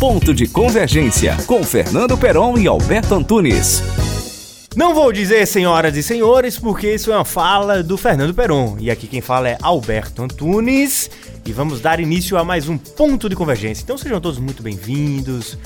Ponto de Convergência, com Fernando Peron e Alberto Antunes. Não vou dizer senhoras e senhores, porque isso é uma fala do Fernando Peron. E aqui quem fala é Alberto Antunes. E vamos dar início a mais um Ponto de Convergência. Então sejam todos muito bem-vindos.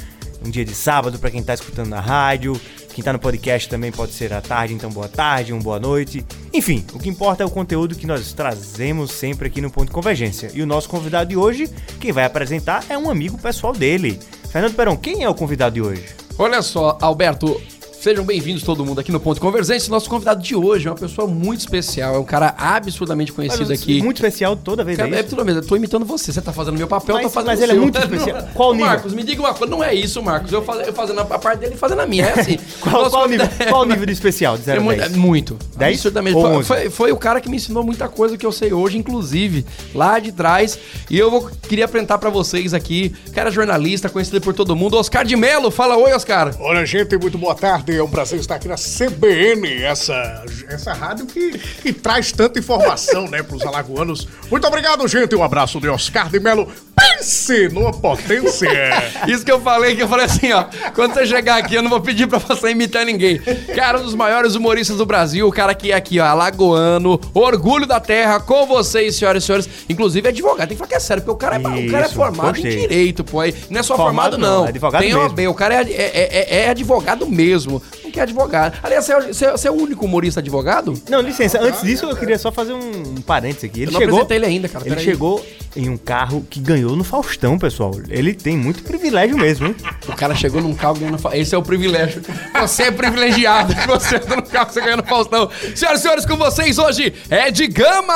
Um dia de sábado para quem está escutando na rádio. Quem está no podcast também pode ser à tarde, então boa tarde, uma boa noite. Enfim, o que importa é o conteúdo que nós trazemos sempre aqui no Ponto Convergência. E o nosso convidado de hoje, quem vai apresentar é um amigo pessoal dele. Fernando Peron, quem é o convidado de hoje? Olha só, Alberto, Sejam bem-vindos todo mundo aqui no Ponto de Convergência. Nosso convidado de hoje é uma pessoa muito especial, é um cara absurdamente conhecido Mas, aqui. Muito especial toda vez, cara, é, é toda vez. Eu tô imitando você, você tá fazendo meu papel, mas, eu tô fazendo Mas o ele seu. é muito especial. Qual nível? Marcos, me diga uma coisa, não é isso, Marcos. Eu, faz, eu fazendo a parte dele e fazendo a minha, é assim. qual, qual, nível, qual nível de especial? De 0 é muito, é muito. 10? Absurdamente. Foi, foi, foi, o cara que me ensinou muita coisa que eu sei hoje, inclusive, lá de trás. E eu vou, queria apresentar pra vocês aqui, cara jornalista, conhecido por todo mundo, Oscar de Melo. Fala oi, Oscar. Olha, gente, muito boa tarde. É um prazer estar aqui na CBN, essa, essa rádio que, que traz tanta informação, né, pros alagoanos. Muito obrigado, gente. Um abraço de Oscar de Melo. Pense numa potência. Isso que eu falei, que eu falei assim, ó. Quando você chegar aqui, eu não vou pedir pra você imitar ninguém. Cara, um dos maiores humoristas do Brasil, o cara que é aqui, ó, alagoano, orgulho da terra, com vocês, senhoras e senhores. Inclusive, é advogado. Tem que falar que é sério, porque o cara é, Isso, o cara é formado gostei. em direito, pô. Não é só formado, formado não. não. É advogado Tem mesmo. OAB, o cara é, é, é, é advogado mesmo. Não quer advogado. Aliás, você é, você é o único humorista advogado? Não, licença. Antes disso, eu queria só fazer um, um parênteses aqui. Ele eu não chegou, ele ainda, cara. Ele chegou em um carro que ganhou no Faustão, pessoal. Ele tem muito privilégio mesmo, hein? O cara chegou num carro ganhando no Faustão. Esse é o privilégio. Você é privilegiado. Você entra no carro, você ganha no Faustão. Senhoras e senhores, com vocês hoje, Ed Gama!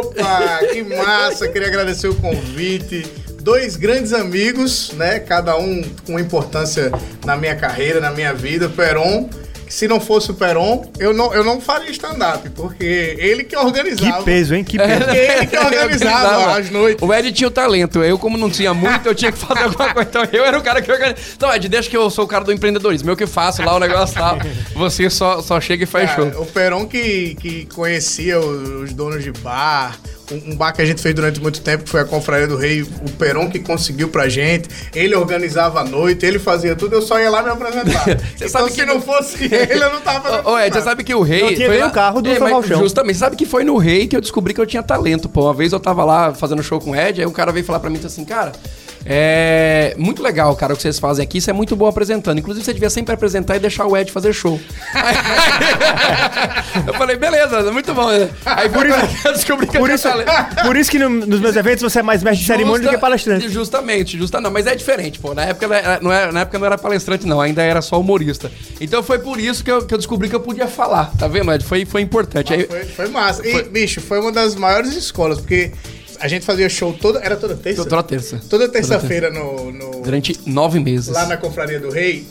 Opa, que massa. Queria agradecer o convite dois grandes amigos, né? Cada um com importância na minha carreira, na minha vida. Peron se não fosse o Peron, eu não, eu não faria stand-up, porque ele que organizava. Que peso, hein? Que peso. Ele que organizava as noites. O Ed tinha o talento. Eu, como não tinha muito, eu tinha que fazer alguma coisa. Então eu era o cara que organizava. Então, Ed, deixa que eu sou o cara do empreendedorismo. Eu que faço lá o negócio tal. Você só, só chega e faz show. O Peron que, que conhecia os donos de bar, um bar que a gente fez durante muito tempo, que foi a Confraria do Rei, o Peron que conseguiu pra gente. Ele organizava a noite, ele fazia tudo, eu só ia lá me apresentar. você então, sabe que se não fosse ele, eu não tava fazendo Ô, Ed, você sabe que o Rei... Não tinha foi o carro do é, Salvachão. Justamente, sabe que foi no Rei que eu descobri que eu tinha talento, pô. Uma vez eu tava lá fazendo show com o Ed, aí um cara veio falar pra mim assim, cara... É muito legal, cara, o que vocês fazem aqui. Isso é muito bom apresentando. Inclusive, você devia sempre apresentar e deixar o Ed fazer show. eu falei, beleza, muito bom. Aí por isso eu descobri que por eu isso, Por isso que no, nos meus eventos você é mais mestre de cerimônia do que palestrante. Justamente, justa não, mas é diferente, pô. Na época não era, na época não era palestrante, não, ainda era só humorista. Então foi por isso que eu, que eu descobri que eu podia falar. Tá vendo, Ed? Foi, foi importante. Ah, Aí, foi, foi massa. Foi... E, bicho, foi uma das maiores escolas, porque a gente fazia show toda. Era toda terça? Toda terça. Toda terça-feira no, no, Durante nove meses. Lá na Confraria do Rei.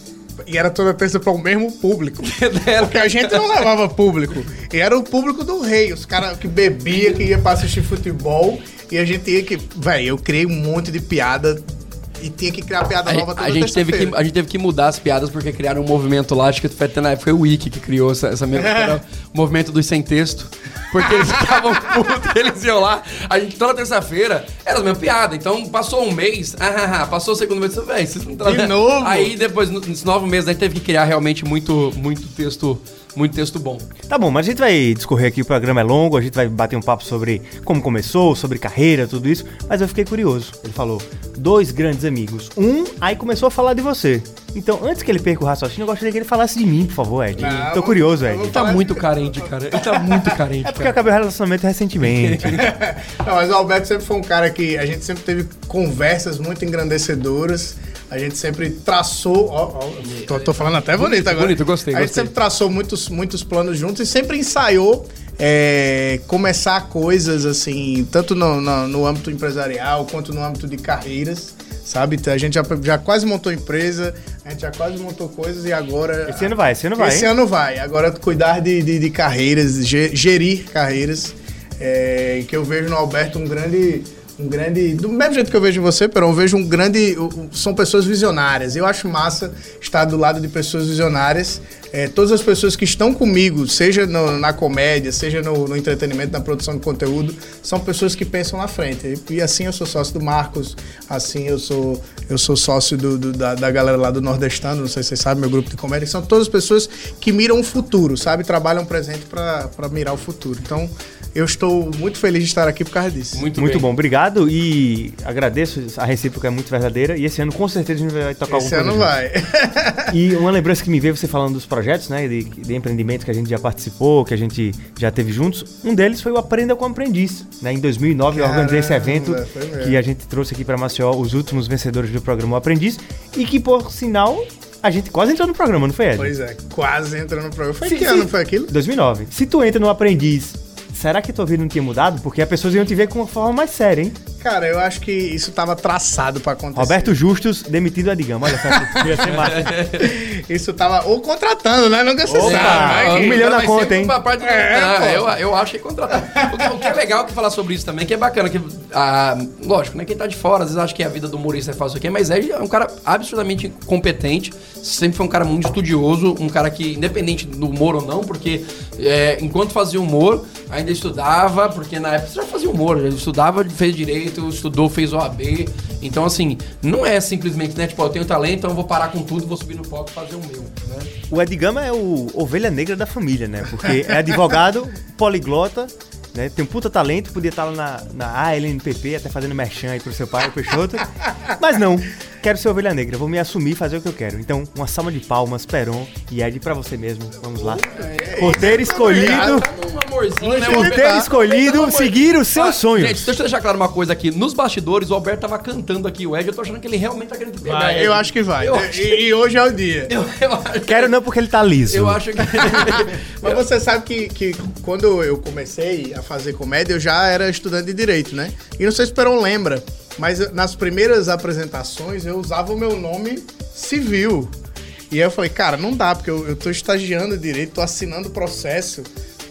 E era toda terça para o mesmo público. Porque a gente não levava público. E era o público do rei. Os caras que bebia, que ia para assistir futebol. E a gente ia que. Véi, eu criei um monte de piada e tinha que criar piada nova toda a gente teve que A gente teve que mudar as piadas porque criaram um movimento lá, acho que foi até na época foi o Wiki que criou essa, essa mesma, era o movimento dos sem texto. Porque eles ficavam putos, eles iam lá, a gente toda terça-feira, era a mesma piada. Então passou um mês, ah, ah, ah passou o segundo mês, velho, vocês não De novo? Aí depois, nesses nove meses, a gente teve que criar realmente muito, muito texto muito texto bom. Tá bom, mas a gente vai discorrer aqui, o programa é longo, a gente vai bater um papo sobre como começou, sobre carreira, tudo isso, mas eu fiquei curioso. Ele falou, dois grandes amigos. Um, aí começou a falar de você. Então, antes que ele perca o raciocínio, eu gostaria que ele falasse de mim, por favor, Ed. Não, Tô curioso, Ed. Ele tá muito carente, cara. Ele tá muito carente. É porque cara. acabei o relacionamento recentemente. Não, mas o Alberto sempre foi um cara que a gente sempre teve conversas muito engrandecedoras. A gente sempre traçou. Ó, ó, tô, tô, falando até bonito, bonito agora. Bonito, gostei. A gente sempre traçou muitos, muitos planos juntos e sempre ensaiou é, começar coisas assim, tanto no, no, no, âmbito empresarial quanto no âmbito de carreiras. Sabe? A gente já, já quase montou empresa, a gente já quase montou coisas e agora. Esse ano vai, esse ano vai. Esse hein? ano vai. Agora cuidar de, de, de carreiras, gerir carreiras. É, que eu vejo no Alberto um grande um grande. Do mesmo jeito que eu vejo você, Perão, eu vejo um grande. São pessoas visionárias. Eu acho massa estar do lado de pessoas visionárias é, todas as pessoas que estão comigo, seja no- na comédia, seja no, no entretenimento, na produção de conteúdo, são pessoas que pensam na frente. E, e assim eu sou sócio do Marcos, assim eu sou, eu sou sócio do- do- da, da galera lá do Nordestano, não sei se vocês sabem, meu grupo de comédia. São todas pessoas que miram o futuro, sabe? Trabalham o presente para mirar o futuro. Então, eu estou muito feliz de estar aqui por causa disso. Muito, Muito bem. bom, obrigado e agradeço. A recíproca é muito verdadeira. E esse ano, com certeza, a gente vai tocar Esse alguma ano coisa junto. vai. E uma lembrança que me veio você falando dos projetos, né? De, de empreendimentos que a gente já participou, que a gente já teve juntos. Um deles foi o Aprenda com Aprendiz. Né? Em 2009 eu organizei esse Caramba, evento que a gente trouxe aqui para Maceió os últimos vencedores do programa O Aprendiz. E que, por sinal, a gente quase entrou no programa, não foi, Ed? Pois é, quase entrou no programa. Foi Sim, que sim. ano foi aquilo? 2009. Se tu entra no Aprendiz, será que tua vida não tinha mudado? Porque as pessoas iam te ver com uma forma mais séria, hein? Cara, eu acho que isso tava traçado pra acontecer. Roberto Justus demitido a Digama. Olha só, que ia ser massa. Isso tava. Ou contratando, né? Nunca se Opa, sabe. Um milhão na conta, hein? uma parte do- É, Ah, eu, eu acho que é contratado. O que, o que é legal que falar sobre isso também, que é bacana, que, ah, lógico, né? Quem tá de fora, às vezes acha que a vida do humorista é fácil aqui, mas é um cara absurdamente competente, sempre foi um cara muito estudioso, um cara que, independente do humor ou não, porque é, enquanto fazia humor, ainda estudava, porque na época você já fazia humor, já estudava, fez direito, estudou, fez OAB. Então, assim, não é simplesmente, né? Tipo, eu tenho talento, então eu vou parar com tudo, vou subir no palco e fazer o meu, né? O Edgama é o ovelha negra da família, né? Porque é advogado, poliglota, né? Tem um puta talento, podia estar lá na, na ALNPP, até fazendo merchan aí pro seu pai, o Peixoto. Mas não, quero ser ovelha negra, vou me assumir e fazer o que eu quero. Então, uma salva de palmas, Peron e Ed pra você mesmo. Vamos lá. Por ter escolhido, Amorzinho, né? por ter escolhido seguir os seus Ah, sonhos. Gente, deixa eu deixar claro uma coisa aqui. Nos bastidores, o Alberto tava cantando aqui o Ed. Eu tô achando que ele realmente tá querendo pegar. Vai, eu acho que vai. Eu E- acho- E, hoje é o dia. Eu, eu acho, Quero não porque ele tá liso. eu acho que. Mas você sabe que, que quando eu comecei a fazer comédia, eu já era estudante de direito, né? E não sei se o Peron lembra, mas nas primeiras apresentações eu usava o meu nome civil. E aí eu falei, cara, não dá, porque eu, eu tô estagiando direito, tô assinando processo.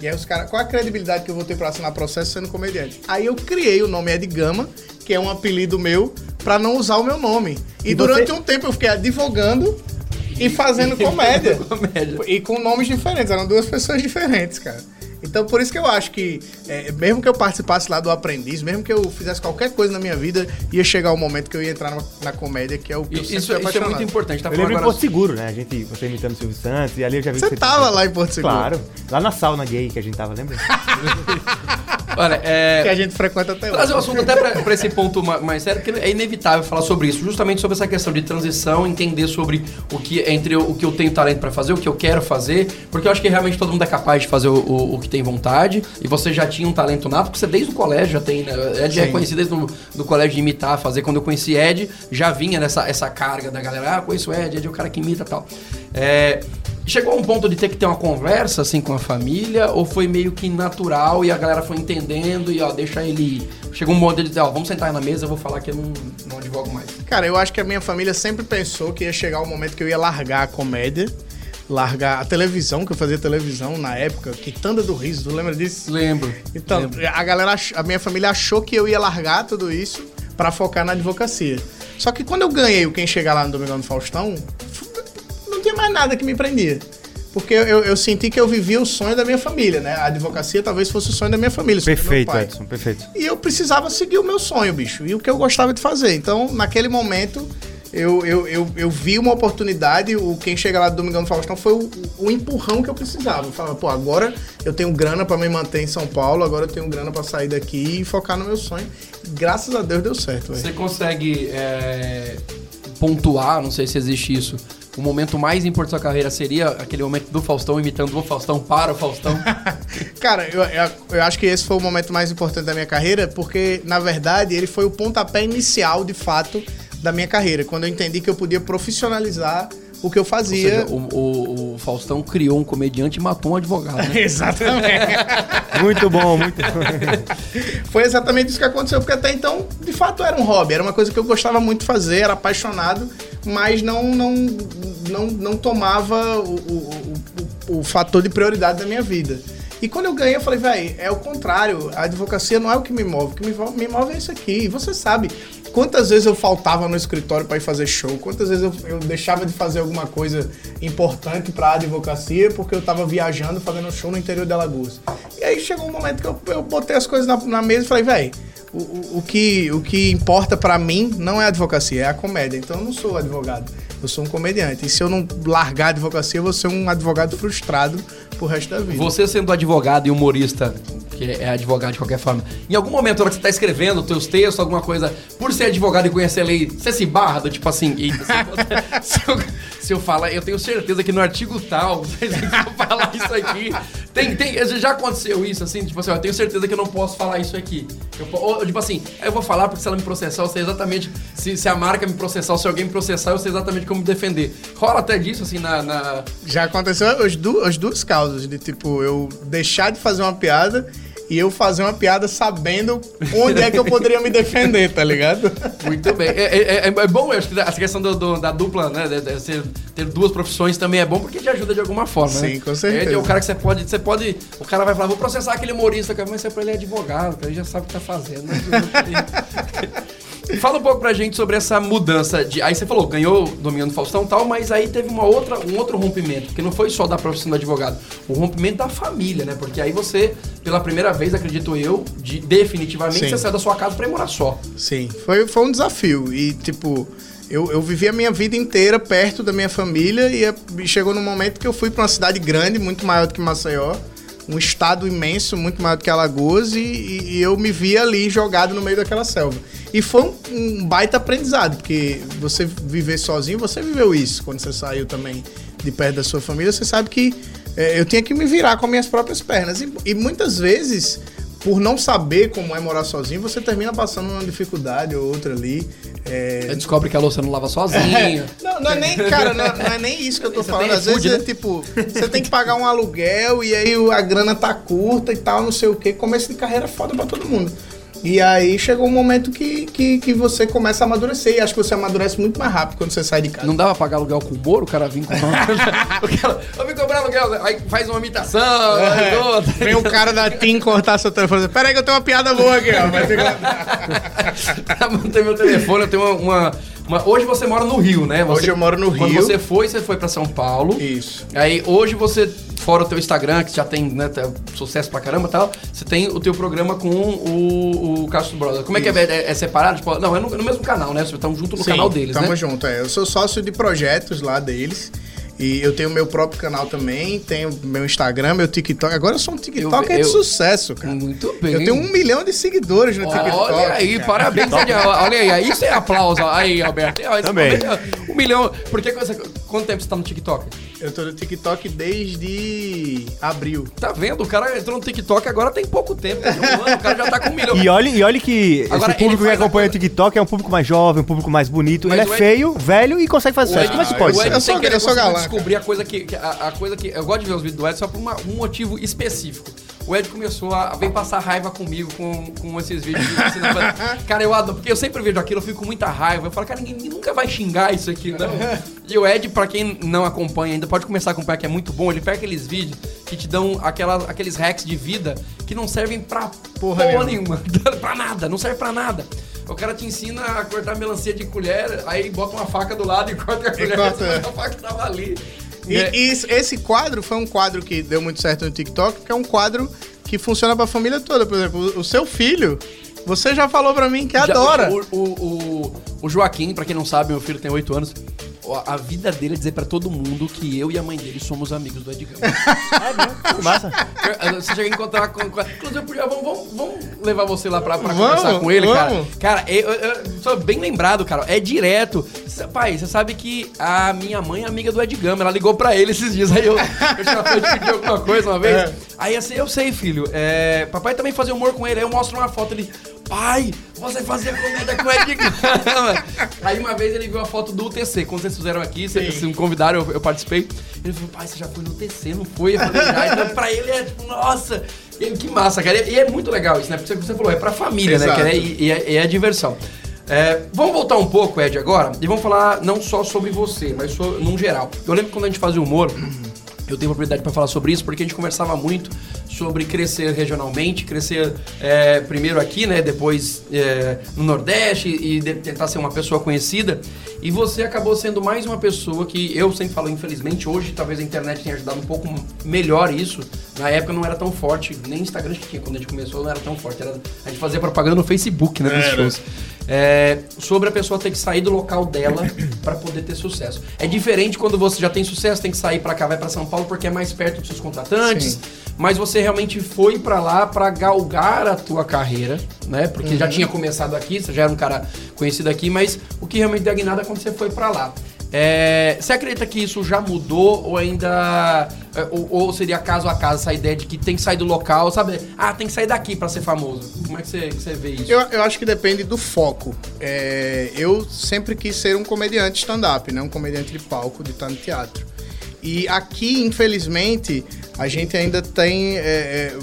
E aí os caras, qual a credibilidade que eu vou ter pra assinar processo sendo comediante? Aí eu criei o nome Ed Gama, que é um apelido meu, pra não usar o meu nome. E, E durante você- um tempo eu fiquei advogando e fazendo comédia. Comédia. E com nomes diferentes, eram duas pessoas diferentes, cara. Então, por isso que eu acho que, é, mesmo que eu participasse lá do aprendiz, mesmo que eu fizesse qualquer coisa na minha vida, ia chegar o momento que eu ia entrar na, na comédia, que é o que eu Isso, sempre isso fui é muito importante. Tá Eu lembro em agora. Porto Seguro, né? A gente, você imitando o Silvio Santos, e ali eu já vi Você que tava lá em Porto Seguro? Claro, lá na sauna gay que a gente tava, lembra? Olha, é. Que a gente frequenta até hoje. Trazer o assunto até pra, pra esse ponto ma- mais sério, porque é inevitável falar sobre isso, justamente sobre essa questão de transição, entender sobre o que entre o que eu tenho talento pra fazer, o que eu quero fazer, porque eu acho que realmente todo mundo é capaz de fazer o, o- o que tem vontade, e você já tinha um talento nato, porque você desde o colégio já tem, né? Ed é conhecido desde o do colégio de imitar, fazer. Quando eu conheci Ed, já vinha nessa essa carga da galera, ah, conheço o Ed, Ed é o cara que imita e tal. É, Chegou a um ponto de ter que ter uma conversa assim com a família, ou foi meio que natural e a galera foi entendendo e ó, deixa ele ir? Chegou um momento de dizer, ó, vamos sentar aí na mesa, eu vou falar que eu não, não advogo mais. Cara, eu acho que a minha família sempre pensou que ia chegar o momento que eu ia largar a comédia, largar a televisão, que eu fazia televisão na época, Quitanda do Riso, tu lembra disso? Lembro. Então, lembro. a galera, a minha família achou que eu ia largar tudo isso pra focar na advocacia. Só que quando eu ganhei o Quem Chegar Lá no Domingão do Faustão, mais nada que me prendia. Porque eu, eu senti que eu vivia o sonho da minha família, né? A advocacia talvez fosse o sonho da minha família. o sonho do meu Perfeito, pai. Edson, perfeito. E eu precisava seguir o meu sonho, bicho. E o que eu gostava de fazer. Então, naquele momento, eu, eu, eu, eu vi uma oportunidade. O Quem Chega Lá do Domingão do Faustão foi o, o empurrão que eu precisava. Eu falava, pô, agora eu tenho grana pra me manter em São Paulo, agora eu tenho grana pra sair daqui e focar no meu sonho. Graças a Deus deu certo, velho. Você consegue é, pontuar, não sei se existe isso, o momento mais importante da sua carreira seria aquele momento do Faustão imitando o Faustão para o Faustão? Cara, eu, eu, eu acho que esse foi o momento mais importante da minha carreira, porque, na verdade, ele foi o pontapé inicial, de fato, da minha carreira. Quando eu entendi que eu podia profissionalizar o que eu Ou fazia. seja, o, o- o Faustão criou um comediante e matou um advogado, né? Exatamente. Muito bom, muito bom. Foi exatamente isso que aconteceu, porque até então, de fato, era um hobby, era uma coisa que eu gostava muito de fazer, era apaixonado, mas não não, não, não tomava o, o, o, o fator de prioridade da minha vida. E quando eu ganhei, eu falei, velho, é o contrário. A advocacia não é o que me move. O que me move, é isso aqui. E você sabe quantas vezes eu faltava no escritório para ir fazer show, quantas vezes eu, eu, deixava de fazer alguma coisa importante para a advocacia porque eu tava viajando, fazendo show no interior de Alagoas. E aí chegou um momento que eu, eu botei as coisas na, na mesa e falei, velho, o, o, o, que, o que importa para mim não é a advocacia, é a comédia. Então eu não sou advogado, eu sou um comediante. E se eu não largar a advocacia, eu vou ser um advogado frustrado pro resto da vida. Você sendo advogado e humorista, que é advogado de qualquer forma, em algum momento, na hora que você tá escrevendo teus textos, alguma coisa, por ser advogado e conhecer a lei, você se barra do tipo assim, eita, se, eu, se eu falar, eu tenho certeza que no artigo tal, se eu falar isso aqui, tem, tem, já aconteceu isso, assim, tipo assim, eu tenho certeza que eu não posso falar isso aqui. Eu, ou, tipo assim, eu vou falar porque se ela me processar, eu sei exatamente, se, se a marca me processar, ou se alguém me processar, eu sei exatamente como me defender. Rola até disso, assim, na... na... Já aconteceu as, du as duas causas, de tipo, eu deixar de fazer uma piada e eu fazer uma piada sabendo onde é que eu poderia me defender, tá ligado? Muito bem. É, é, é, é bom, eu acho que essa questão do, do, da dupla, né? De, de ser, ter duas profissões também é bom porque te ajuda de alguma forma, Sim, né? com certeza. É, o cara que você pode, você pode. O cara vai falar, vou processar aquele humorista, mas você ele é advogado, ele já sabe o que tá fazendo. Né? Fala um pouco pra gente sobre essa mudança de. Aí você falou, ganhou Domingão do Faustão e tal, mas aí teve uma outra, um outro rompimento, porque não foi só da profissão do advogado, o rompimento da família, né? Porque aí você, pela primeira vez, acredito eu, de, definitivamente, Sim. você saiu da sua casa pra ir morar só. Sim, foi, foi um desafio. E, tipo, eu, eu vivi a minha vida inteira perto da minha família e, e chegou num momento que eu fui pra uma cidade grande, muito maior do que Maceió, um estado imenso, muito maior do que Alagoas, e, e- eu me vi ali jogado no meio daquela selva. E foi um, um baita aprendizado, porque você viver sozinho, você viveu isso quando você saiu também de perto da sua família, você sabe que é, eu tinha que me virar com as minhas próprias pernas. E, e muitas vezes, por não saber como é morar sozinho, você termina passando uma dificuldade ou outra ali. É, Aí descobre que a louça não lava sozinha. não, não é nem, cara, não, não é nem isso que eu tô Você falando. tem Às vezes iFood, é né? tipo, você tem que pagar um aluguel e aí a grana tá curta e tal, não sei o quê. Começo de carreira é foda pra todo mundo. E aí chegou um momento que, que, que você começa a amadurecer. E acho que você amadurece muito mais rápido quando você sai de casa. Não dava pra pagar aluguel com o Moro, o cara vinha com o cara, eu vim cobrar aluguel, aí faz uma imitação, outra. É. Vem o cara da TIM cortar seu telefone e peraí que eu tenho uma piada boa aqui, ó. Vai ter Pra manter meu telefone, eu tenho uma, uma- Hoje você mora no Rio, né? Você- Hoje eu moro no Quando Rio. você foi, você foi pra São Paulo. Isso. Aí hoje você, fora o teu Instagram, que já tem né, tá sucesso pra caramba e tal, você tem o teu programa com o, o Castro Brothers. Como é que é? É, é separado? Tipo, não, é no, no mesmo canal, né? Vocês estão junto no Sim, canal deles, tamo né? junto, é. Eu sou sócio de projetos lá deles. E eu tenho meu próprio canal também, tenho meu Instagram, meu TikTok. Agora eu sou um TikTok Eu- de eu- sucesso, cara. Muito bem. Eu tenho um milhão de seguidores no TikTok. Olha aí, cara. parabéns, Daniel. Olha aí, isso é aplauso. Aí, Alberto. Também. Um milhão. Por que, quanto tempo você tá no TikTok? Eu tô no TikTok desde abril. Tá vendo? O cara entrou no TikTok agora tem pouco tempo. tem um ano, o cara já tá com um milhão. E olha, e olha que Agora, esse público que acompanha o TikTok é um público mais jovem, um público mais bonito. Mas ele é feio, velho e consegue fazer sucesso. Como é que isso pode Eu sou- eu galã, descobrir a coisa que, que- a, a coisa que eu gosto de ver os vídeos do Ed só por uma- um motivo específico. O Ed começou a vem passar raiva comigo com, com esses vídeos. pra- cara, eu adoro, porque eu sempre vejo aquilo, eu fico com muita raiva. Eu falo, cara, ninguém nunca vai xingar isso aqui, não. E o Ed, pra quem não acompanha ainda, pode começar a acompanhar, que é muito bom. Ele pega aqueles vídeos que te dão aquelas, aqueles hacks de vida que não servem pra Porra porra, nenhuma. nenhuma. pra nada, não serve pra nada. O cara te ensina a cortar melancia de colher, aí bota uma faca do lado e corta a colher. corta, mas é. a faca tava ali. E, É, e esse quadro foi um quadro que deu muito certo no TikTok, porque é um quadro que funciona pra família toda. Por exemplo, o- o seu filho, você já falou pra mim que já- adora. O, o, o, o Joaquim, pra quem não sabe, meu filho tem 8 anos. A vida dele é dizer pra todo mundo que eu e a mãe dele somos amigos do Edgar. Que massa. Você chega a encontrar com. com- Inclusive, podia- vamos, vamos, vamos levar você lá pra, pra Vamos, conversar com ele, cara. vamos. Cara, eu, eu, eu sou bem lembrado, cara. É direto. Pai, você sabe que a minha mãe é amiga do Edgama. Ela ligou pra ele esses dias. Aí eu, eu pedir alguma coisa uma vez. É. Aí assim, eu sei, filho. é, papai também fazia humor com ele. Aí eu mostro uma foto ele. Pai, você fazia comédia com o Edgama. Aí uma vez ele viu a foto do UTC. Quando vocês fizeram aqui, vocês me convidaram, eu, eu participei. Ele falou, pai, você já foi no UTC, não foi? Eu falei, já. Então, pra ele é tipo, nossa, e que massa, cara. E é muito legal isso, né? Porque você falou, é pra família, né? Exato. Que é, e, é, é diversão. É, vamos voltar um pouco, Ed, agora, e vamos falar não só sobre você, mas so, num geral. Eu lembro que quando a gente fazia humor, eu tenho propriedade pra falar sobre isso, porque a gente conversava muito sobre crescer regionalmente, crescer é, primeiro aqui, né? Depois é, no Nordeste e de- tentar ser uma pessoa conhecida. E você acabou sendo mais uma pessoa que eu sempre falo, infelizmente, hoje talvez a internet tenha ajudado um pouco melhor isso. Na época não era tão forte, nem Instagram que tinha quando a gente começou não era tão forte. Era, a gente fazia propaganda no Facebook, né? Dos shows. É, sobre a pessoa ter que sair do local dela para poder ter sucesso. É diferente quando você já tem sucesso, tem que sair para cá, vai para São Paulo porque é mais perto dos seus contratantes. Sim. Mas você realmente foi para lá para galgar a tua carreira, né? Porque Uhum. já tinha começado aqui, você já era um cara conhecido aqui, mas o que realmente deu guinada é quando você foi para lá. É, você acredita que isso já mudou ou ainda. é, Ou, ou seria caso a caso essa ideia de que tem que sair do local, sabe? Ah, tem que sair daqui para ser famoso. Como é que você, que você vê isso? Eu, eu acho que depende do foco. É, eu sempre quis ser um comediante stand-up, né? Um comediante de palco, de estar no teatro. E aqui, infelizmente, a gente ainda tem é, é,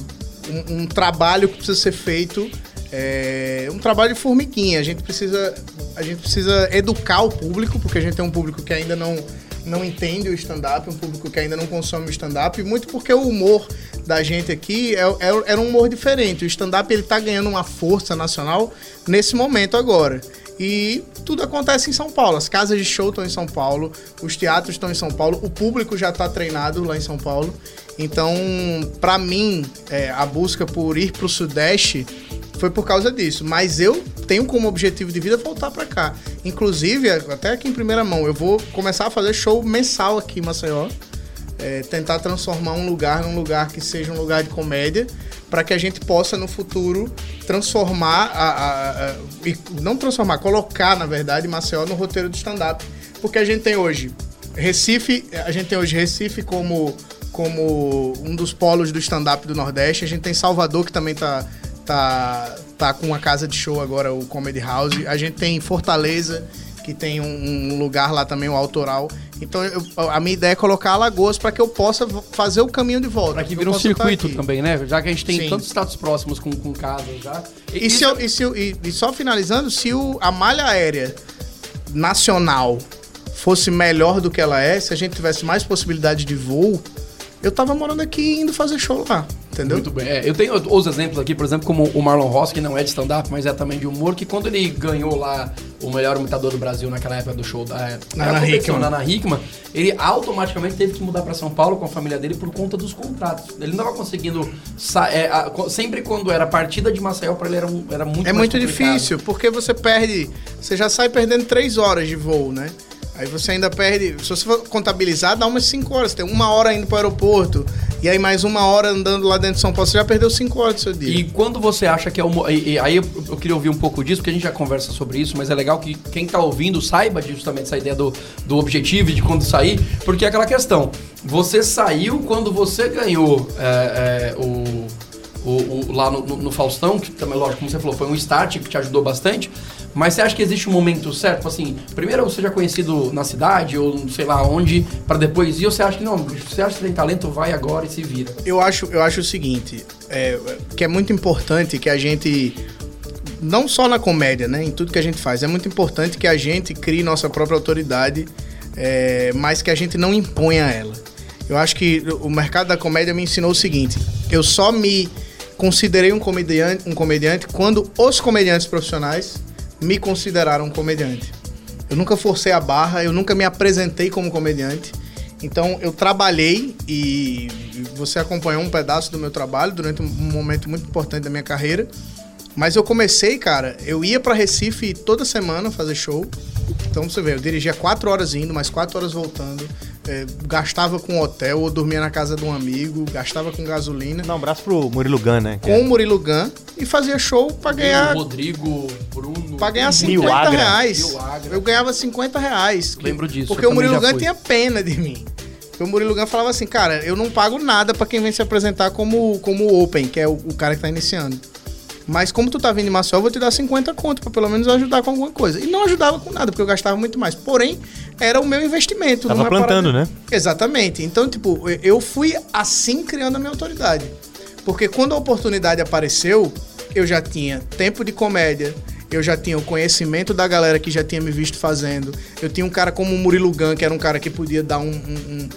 um, um trabalho que precisa ser feito. é, um trabalho de formiguinha. A gente precisa, a gente precisa educar o público, porque a gente tem um público que ainda não, não entende o stand-up, um público que ainda não consome o stand-up, muito porque o humor da gente aqui é, é, era um humor diferente. O stand-up ele tá ganhando uma força nacional nesse momento agora. E tudo acontece em São Paulo. As casas de show estão em São Paulo, os teatros estão em São Paulo, o público já está treinado lá em São Paulo. Então, para mim, é, a busca por ir pro Sudeste foi por causa disso. Mas eu tenho como objetivo de vida voltar para cá. Inclusive, até aqui em primeira mão, eu vou começar a fazer show mensal aqui em Maceió. É, tentar transformar um lugar num lugar que seja um lugar de comédia, para que a gente possa no futuro transformar, a, a- a- não transformar, colocar na verdade Maceió no roteiro do stand-up, porque a gente tem hoje Recife, a gente tem hoje Recife como como um dos polos do stand-up do Nordeste, a gente tem Salvador que também tá tá tá com uma casa de show agora o Comedy House, a gente tem Fortaleza que tem um, um lugar lá também, o autoral. Então eu- a minha ideia é colocar Alagoas para que eu possa fazer o caminho de volta. Pra que vira um circuito também, né? Já que a gente tem Sim. tantos status próximos com, com casas já. E, se eu- e se eu- e- e só finalizando, se o- a malha aérea nacional fosse melhor do que ela é, se a gente tivesse mais possibilidade de voo, eu tava morando aqui e indo fazer show lá, entendeu? Muito bem. É, eu tenho outros exemplos aqui, por exemplo, como o Marlon Ross, que não é de stand-up, mas é também de humor, que quando ele ganhou lá o melhor imitador do Brasil naquela época do show da Na era Ana Hickman. Hickman, ele automaticamente teve que mudar pra São Paulo com a família dele por conta dos contratos. Ele não tava conseguindo. é, a- sempre quando era partida de Maceió, pra ele era, um- era muito É muito complicado. difícil, porque você perde. Você já sai perdendo três horas de voo, né? Aí você ainda perde. Se você for contabilizar, dá umas cinco horas. Você tem uma hora indo pro aeroporto. E aí mais uma hora andando lá dentro de São Paulo. Você já perdeu cinco horas do seu dia. E quando você acha que é o. e- e aí eu, eu queria ouvir um pouco disso, porque a gente já conversa sobre isso, mas é legal que quem tá ouvindo saiba justamente essa ideia do, do objetivo e de quando sair, porque é aquela questão. Você saiu quando você ganhou é, é, o, o- o- lá no, no- no Faustão, que também, lógico, como você falou, foi um start que te ajudou bastante. Mas você acha que existe um momento certo? Tipo Assim, primeiro você já conhecido na cidade, ou sei lá onde, pra depois ir, ou você acha que não, você acha que tem talento, vai agora e se vira. Eu acho, eu acho o seguinte, é, que é muito importante que a gente, não só na comédia, né, em tudo que a gente faz, é muito importante que a gente crie nossa própria autoridade, é, mas que a gente não imponha ela. Eu acho que o mercado da comédia me ensinou o seguinte, eu só me considerei um comediante, um comediante quando os comediantes profissionais me consideraram um comediante. Eu nunca forcei a barra, eu nunca me apresentei como comediante. Então eu trabalhei e você acompanhou um pedaço do meu trabalho durante um momento muito importante da minha carreira. Mas eu comecei, cara, eu ia pra Recife toda semana fazer show. Então você vê, eu dirigia quatro horas indo, mais quatro horas voltando. É, gastava com hotel ou dormia na casa de um amigo, gastava com gasolina. Dá um abraço pro Murilo Gun, né? Com é- o Murilo Gun e fazia show pra ganhar Rodrigo, Bruno. Pra ganhar Mil 50 Agra. reais. Eu ganhava 50 reais. Lembro disso, Porque o Murilo fui. tinha pena de mim. Porque o Murilo Gun falava assim, cara, eu não pago nada pra quem vem se apresentar como, como Open, que é o, o cara que tá iniciando. Mas como tu tá vindo em Maceió, eu vou te dar 50 conto pra pelo menos ajudar com alguma coisa. E não ajudava com nada, porque eu gastava muito mais. Porém, era o meu investimento. Tava é plantando, parada- né? Exatamente. Então, tipo, eu fui assim criando a minha autoridade. Porque quando a oportunidade apareceu, eu já tinha tempo de comédia, eu já tinha o conhecimento da galera que já tinha me visto fazendo. Eu tinha um cara como o Murilo Gun, que era um cara que podia dar um. um- um-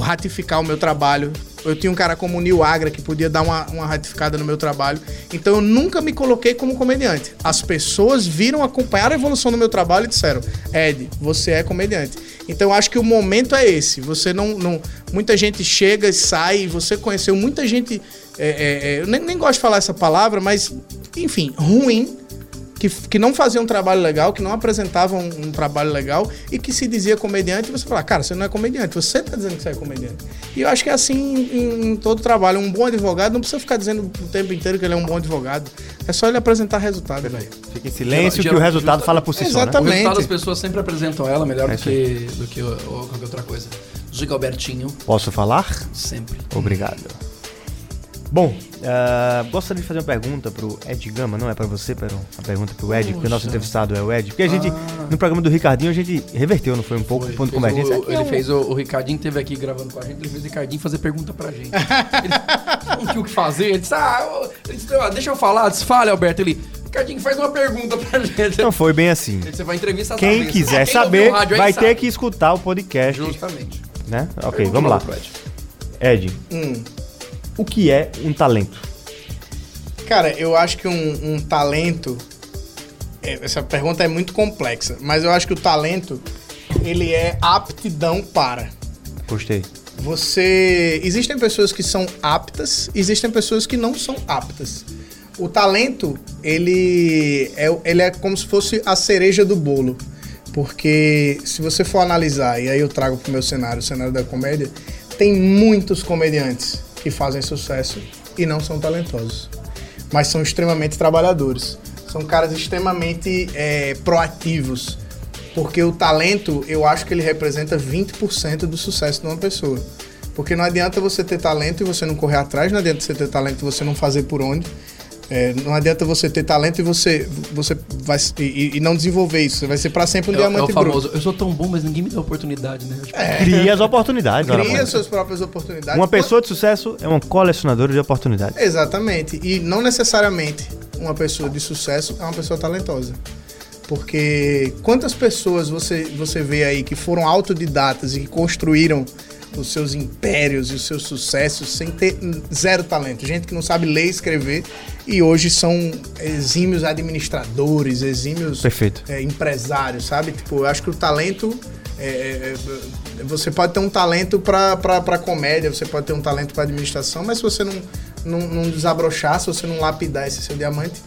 ratificar o meu trabalho. eu tinha um cara como o Agra que podia dar uma, uma ratificada no meu trabalho. Então eu nunca me coloquei como comediante. As pessoas viram, acompanhar a evolução do meu trabalho e disseram: Ed, você é comediante. Então eu acho que o momento é esse. Você não. não muita gente chega e sai, você conheceu muita gente. é, é, é, eu nem, nem gosto de falar essa palavra, mas, enfim, ruim que, que não fazia um trabalho legal, que não apresentava um, um trabalho legal e que se dizia comediante, e você fala, cara, você não é comediante, você tá dizendo que você é comediante. E eu acho que é assim em, em todo trabalho. Um bom advogado não precisa ficar dizendo o tempo inteiro que ele é um bom advogado. É só ele apresentar resultado, velho. Fica em silêncio que o Geral- resultado fala por si só, né? O Exatamente. resultado as pessoas sempre apresentam ela melhor É do que, do que qualquer outra coisa. Giga Albertinho, Posso falar? sempre. Obrigado. Bom, ah, gostaria de fazer uma pergunta pro Ed Gama, não é pra você, Peron? A pergunta pro Ed, porque o nosso Poxa. entrevistado é o Ed. Porque a gente, no programa do Ricardinho, a gente reverteu, não foi um pouco o ponto convergência? o- é ele um- fez o, o Ricardinho teve aqui gravando com a gente, ele fez o Ricardinho fazer pergunta pra gente. ele não tinha o que fazer, ele disse, ah, ele disse, "Ah, deixa eu falar, disse, fale, Alberto. Ele, Ricardinho, faz uma pergunta pra gente. Não foi bem assim. Você vai entrevistar Quem quiser saber, vai ter que escutar o podcast, Justamente. né? Ok, Pergunta vamos lá. Ed, Hum. O que é um talento? Cara, eu acho que um, um talento. é, Essa pergunta é muito complexa, mas eu acho que o talento ele é aptidão para. Gostei. Você. Existem pessoas que são aptas, existem pessoas que não são aptas. O talento, ele é, ele é como se fosse a cereja do bolo. Porque se você for analisar, e aí eu trago pro meu cenário, o cenário da comédia, tem muitos comediantes que fazem sucesso e não são talentosos. Mas são extremamente trabalhadores. São caras extremamente é, proativos. Porque o talento, eu acho que ele representa 20% do sucesso de uma pessoa. Porque não adianta você ter talento e você não correr atrás, não adianta você ter talento e você não fazer por onde. É, não adianta você ter talento e você, você vai e, e não desenvolver isso. Você vai ser pra sempre um É, o- é o diamante bruto. famoso, eu sou tão bom, mas ninguém me dá oportunidade, né? Tipo, Cria as oportunidades. Cria mano. suas próprias oportunidades. Uma pessoa de sucesso é uma colecionadora de oportunidades. Exatamente. E não necessariamente uma pessoa de sucesso é uma pessoa talentosa. Porque quantas pessoas você, você vê aí que foram autodidatas e que construíram os seus impérios e os seus sucessos sem ter zero talento. Gente que não sabe ler e escrever e hoje são exímios administradores, exímios Perfeito. é, empresários, sabe? Tipo, eu acho que o talento. é, é, é, você pode ter um talento pra comédia, você pode ter um talento pra administração, mas se você não, não, não desabrochar, se você não lapidar esse seu diamante,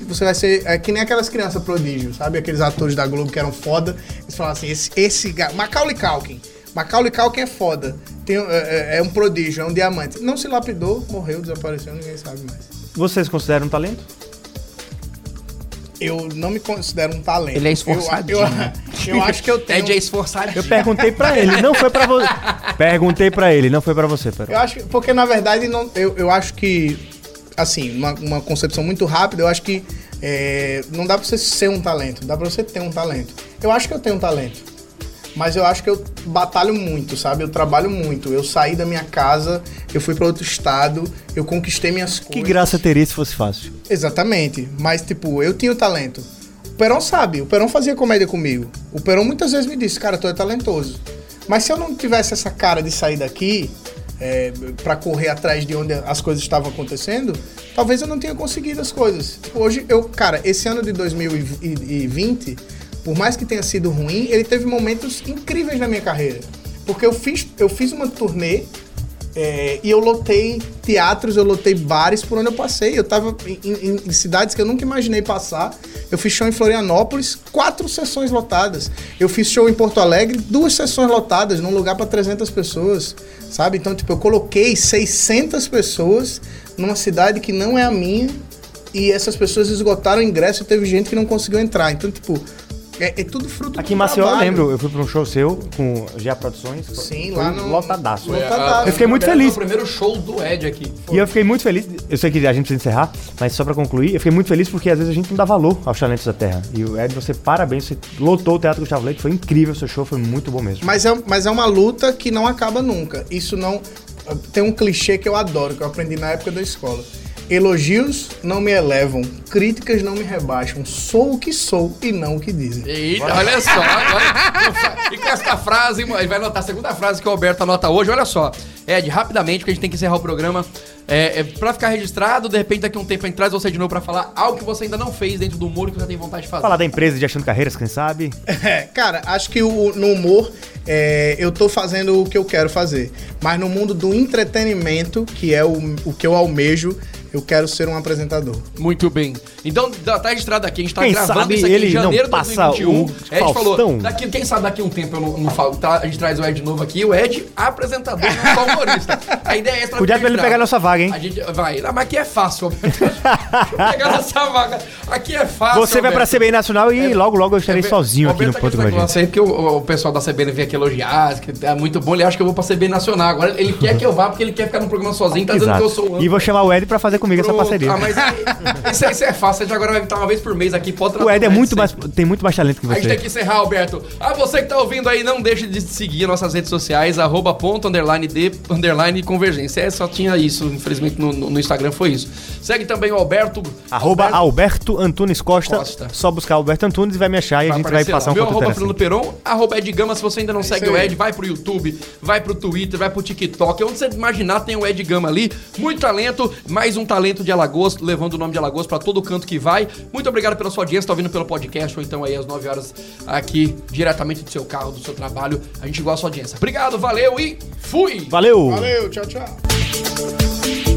você vai ser. É que nem aquelas crianças prodígio, sabe? Aqueles atores da Globo que eram foda. Eles falam assim: esse, esse Macaulay Culkin. Macaulay Culkin é foda. Tem, é, é- é um prodígio, é um diamante. Não se lapidou, morreu, desapareceu, ninguém sabe mais. Vocês consideram um talento? Eu não me considero um talento. Ele é Eu- esforçadinho. Eu, eu acho que eu tenho. Ted é esforçadinho. Eu perguntei pra ele, não foi pra você. Perguntei pra ele, não foi pra você, Pero. Eu acho que, porque na verdade não, eu, eu acho que, assim, uma, uma concepção muito rápida, eu acho que é, não dá pra você ser um talento, dá pra você ter um talento. Eu acho que eu tenho um talento, mas eu acho que eu batalho muito, sabe? Eu trabalho muito. Eu saí da minha casa, eu fui pra outro estado, eu conquistei minhas coisas. Que graça teria se fosse fácil? Exatamente. Mas, tipo, eu tinha o talento. O Perão sabe, o Perão fazia comédia comigo. O Perão muitas vezes me disse, cara, tu é talentoso. Mas se eu não tivesse essa cara de sair daqui é, para correr atrás de onde as coisas estavam acontecendo, talvez eu não tenha conseguido as coisas. Hoje, eu, cara, esse ano de 2020, por mais que tenha sido ruim, ele teve momentos incríveis na minha carreira. Porque eu fiz, eu fiz uma turnê é, e eu lotei teatros, eu lotei bares por onde eu passei. Eu tava em, em- em cidades que eu nunca imaginei passar. Eu fiz show em Florianópolis, quatro sessões lotadas. Eu fiz show em Porto Alegre, duas sessões lotadas, num lugar para 300 pessoas, sabe? Então, tipo, eu coloquei 600 pessoas numa cidade que não é a minha e essas pessoas esgotaram o ingresso e teve gente que não conseguiu entrar. Então, tipo, é, é tudo fruto Aqui em Maceió, eu lembro, eu fui pra um show seu com GA Produções. Sim, foi lá no- Lotadaço. Foi lotadaço. Eu fiquei muito feliz. O primeiro show do Ed aqui. E eu fiquei muito feliz, eu sei que a gente precisa encerrar, mas só pra concluir, eu fiquei muito feliz porque às vezes a gente não dá valor aos talentos da terra. E o Ed, você parabéns, você lotou o Teatro Gustavo Leite, foi incrível, seu show foi muito bom mesmo. Mas é, mas é uma luta que não acaba nunca. Isso não. Tem um clichê que eu adoro, que eu aprendi na época da escola. Elogios não me elevam, críticas não me rebaixam. Sou o que sou e não o que dizem. Eita, olha só. Agora, e com essa frase, ele vai anotar a segunda frase que o Alberto anota hoje. Olha só. Ed, rapidamente, porque a gente tem que encerrar o programa. É, é, pra ficar registrado, de repente daqui a um tempo a gente traz você de novo pra falar algo que você ainda não fez dentro do humor e que você tem vontade de fazer. Falar da empresa de Achando Carreiras, quem sabe? É, cara, acho que o- no humor é, eu tô fazendo o que eu quero fazer. Mas no mundo do entretenimento, que é o, o que eu almejo, eu quero ser um apresentador. Muito bem. Então, tá tá registrado aqui, a gente tá Quem gravando sabe isso aqui ele em janeiro não de passa 2021. o Ed falou, Faustão. daqui, quem sabe daqui a um tempo eu não, não falo, tá, a gente traz o Ed de novo aqui, o Ed apresentador, não só humorista. A ideia é essa. Cuidado pra ele não pegar nossa vaga, hein? A gente vai, ah, mas aqui é fácil, Alberto. Deixa eu pegar nossa vaga. Aqui é fácil, Você vai pra. CBI Nacional e É, logo, logo eu estarei Alberto- sozinho aqui no Convergência. negócio aí, porque o, o pessoal da CBN vem aqui elogiar, que é muito bom, ele acha que eu vou pra CBN Nacional. Agora ele quer que eu vá porque ele quer ficar no programa sozinho, tá dizendo que eu sou o. E vou chamar o Ed pra fazer comigo essa parceria. Ah, mas isso, isso é fácil, a gente agora vai estar uma vez por mês aqui, pode O Ed é muito mais, tem muito mais talento que A gente tem você. que encerrar, Alberto. A você que tá ouvindo aí, não deixe de seguir nossas redes sociais, arroba ponto, underline, de, underline, convergência. É, só tinha isso, infelizmente no, no- Instagram foi isso. Segue também o Alberto. Arroba Alberto- Alberto Antunes Costa. Costa. Só buscar Alberto Antunes e vai me achar e a gente vai aparecer lá. passar um Meu arroba Fernando. Peron, arroba Ed Gama. Se você ainda não segue o. Ed, vai pro YouTube, vai pro Twitter, vai pro TikTok. Onde você imaginar tem o Ed Gama ali. Muito talento, mais um talento de Alagoas, levando o nome de Alagoas pra todo canto que vai. Muito obrigado pela sua audiência, tá ouvindo pelo podcast ou então aí às 9 horas aqui, diretamente do seu carro, do seu trabalho. A gente gosta da sua audiência. Obrigado, valeu e fui! Valeu! Valeu, tchau, tchau.